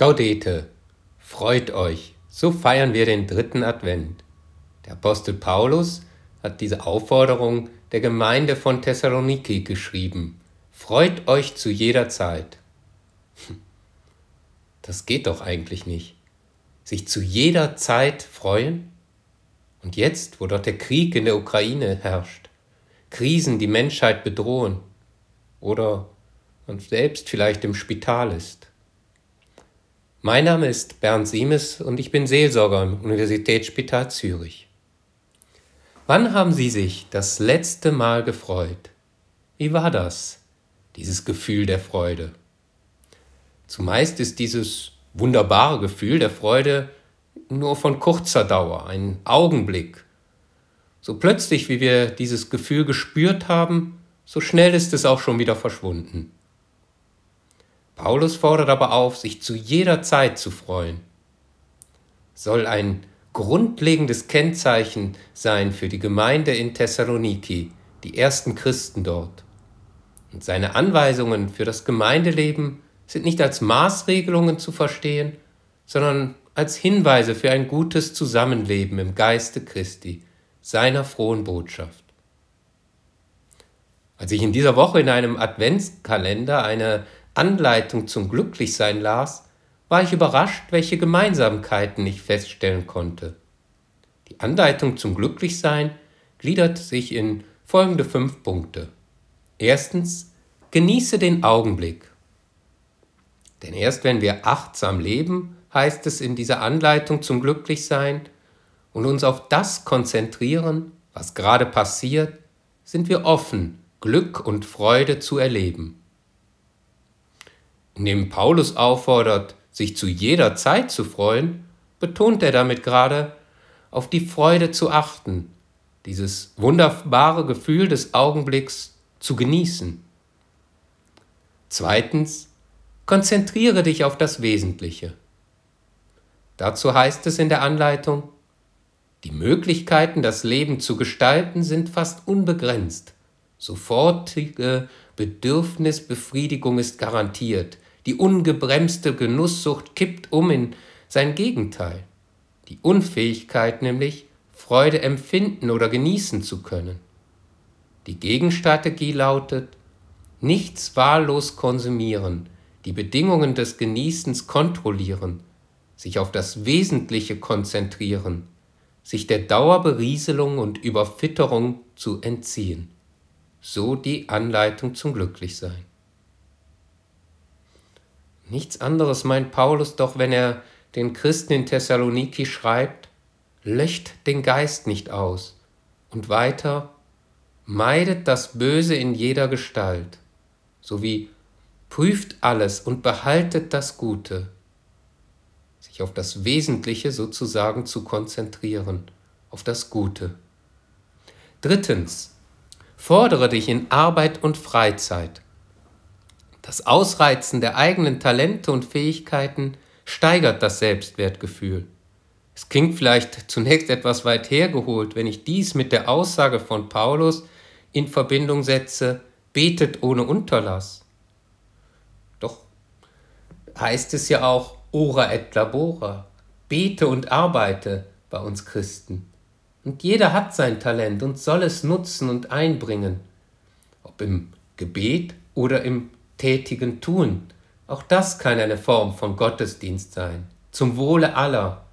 Gaudete, freut euch, so feiern wir den dritten Advent. Der Apostel Paulus hat diese Aufforderung der Gemeinde von Thessaloniki geschrieben. Freut euch zu jeder Zeit. Hm. Das geht doch eigentlich nicht. Sich zu jeder Zeit freuen? Und jetzt, wo dort der Krieg in der Ukraine herrscht, Krisen die Menschheit bedrohen oder man selbst vielleicht im Spital ist. Mein Name ist Bernd Siemes und ich bin Seelsorger im Universitätsspital Zürich. Wann haben Sie sich das letzte Mal gefreut? Wie war das, dieses Gefühl der Freude? Zumeist ist dieses wunderbare Gefühl der Freude nur von kurzer Dauer, ein Augenblick. So plötzlich, wie wir dieses Gefühl gespürt haben, so schnell ist es auch schon wieder verschwunden. Paulus fordert aber auf, sich zu jeder Zeit zu freuen. Soll ein grundlegendes Kennzeichen sein für die Gemeinde in Thessaloniki, die ersten Christen dort. Und seine Anweisungen für das Gemeindeleben sind nicht als Maßregelungen zu verstehen, sondern als Hinweise für ein gutes Zusammenleben im Geiste Christi, seiner frohen Botschaft. Als ich in dieser Woche in einem Adventskalender eine Anleitung zum Glücklichsein las, war ich überrascht, welche Gemeinsamkeiten ich feststellen konnte. Die Anleitung zum Glücklichsein gliedert sich in folgende fünf Punkte. Erstens, genieße den Augenblick. Denn erst wenn wir achtsam leben, heißt es in dieser Anleitung zum Glücklichsein, und uns auf das konzentrieren, was gerade passiert, sind wir offen, Glück und Freude zu erleben indem Paulus auffordert, sich zu jeder Zeit zu freuen, betont er damit gerade, auf die Freude zu achten, dieses wunderbare Gefühl des Augenblicks zu genießen. Zweitens, konzentriere dich auf das Wesentliche. Dazu heißt es in der Anleitung, die Möglichkeiten, das Leben zu gestalten, sind fast unbegrenzt. Sofortige Bedürfnisbefriedigung ist garantiert. Die ungebremste Genusssucht kippt um in sein Gegenteil. Die Unfähigkeit nämlich, Freude empfinden oder genießen zu können. Die Gegenstrategie lautet, nichts wahllos konsumieren, die Bedingungen des Genießens kontrollieren, sich auf das Wesentliche konzentrieren, sich der Dauerberieselung und Überfitterung zu entziehen so die Anleitung zum Glücklichsein. Nichts anderes meint Paulus doch, wenn er den Christen in Thessaloniki schreibt, löscht den Geist nicht aus und weiter, meidet das Böse in jeder Gestalt, sowie prüft alles und behaltet das Gute, sich auf das Wesentliche sozusagen zu konzentrieren, auf das Gute. Drittens, Fordere dich in Arbeit und Freizeit. Das Ausreizen der eigenen Talente und Fähigkeiten steigert das Selbstwertgefühl. Es klingt vielleicht zunächst etwas weit hergeholt, wenn ich dies mit der Aussage von Paulus in Verbindung setze, betet ohne Unterlass. Doch heißt es ja auch ora et labora, bete und arbeite bei uns Christen. Und jeder hat sein Talent und soll es nutzen und einbringen, ob im Gebet oder im tätigen Tun. Auch das kann eine Form von Gottesdienst sein, zum Wohle aller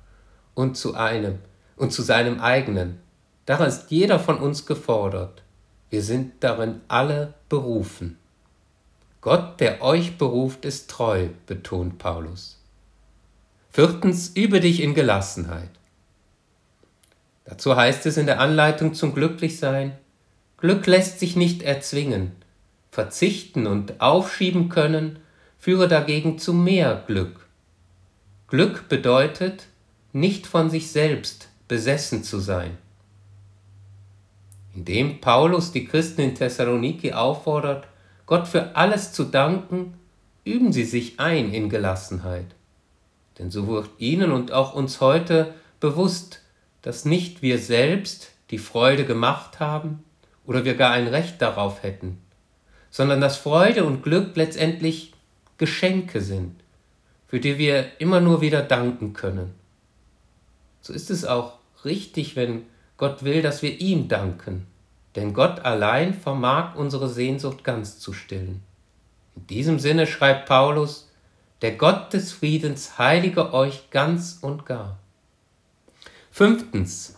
und zu einem und zu seinem eigenen. Daran ist jeder von uns gefordert. Wir sind darin alle berufen. Gott, der euch beruft, ist treu, betont Paulus. Viertens, übe dich in Gelassenheit. Dazu heißt es in der Anleitung zum Glücklichsein, Glück lässt sich nicht erzwingen. Verzichten und aufschieben können führe dagegen zu mehr Glück. Glück bedeutet, nicht von sich selbst besessen zu sein. Indem Paulus die Christen in Thessaloniki auffordert, Gott für alles zu danken, üben sie sich ein in Gelassenheit. Denn so wird ihnen und auch uns heute bewusst, dass nicht wir selbst die Freude gemacht haben oder wir gar ein Recht darauf hätten, sondern dass Freude und Glück letztendlich Geschenke sind, für die wir immer nur wieder danken können. So ist es auch richtig, wenn Gott will, dass wir ihm danken, denn Gott allein vermag unsere Sehnsucht ganz zu stillen. In diesem Sinne schreibt Paulus, der Gott des Friedens heilige euch ganz und gar. Fünftens,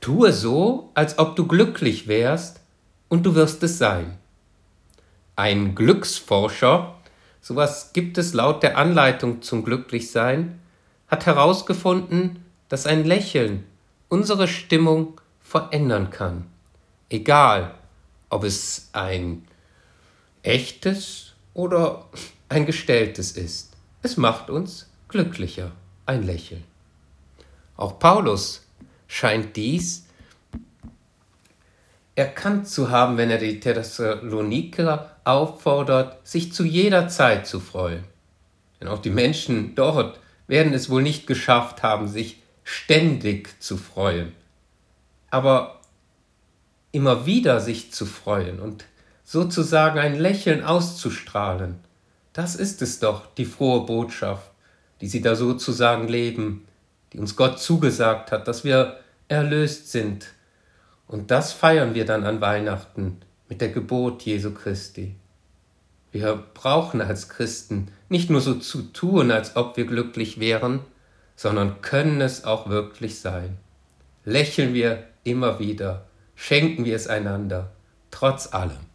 tue so, als ob du glücklich wärst, und du wirst es sein. Ein Glücksforscher, sowas gibt es laut der Anleitung zum Glücklichsein, hat herausgefunden, dass ein Lächeln unsere Stimmung verändern kann. Egal, ob es ein echtes oder ein gestelltes ist. Es macht uns glücklicher, ein Lächeln. Auch Paulus scheint dies erkannt zu haben, wenn er die Thessaloniker auffordert, sich zu jeder Zeit zu freuen. Denn auch die Menschen dort werden es wohl nicht geschafft haben, sich ständig zu freuen. Aber immer wieder sich zu freuen und sozusagen ein Lächeln auszustrahlen, das ist es doch, die frohe Botschaft, die sie da sozusagen leben, die uns Gott zugesagt hat, dass wir erlöst sind. Und das feiern wir dann an Weihnachten mit der Geburt Jesu Christi. Wir brauchen als Christen nicht nur so zu tun, als ob wir glücklich wären, sondern können es auch wirklich sein. Lächeln wir immer wieder, schenken wir es einander, trotz allem.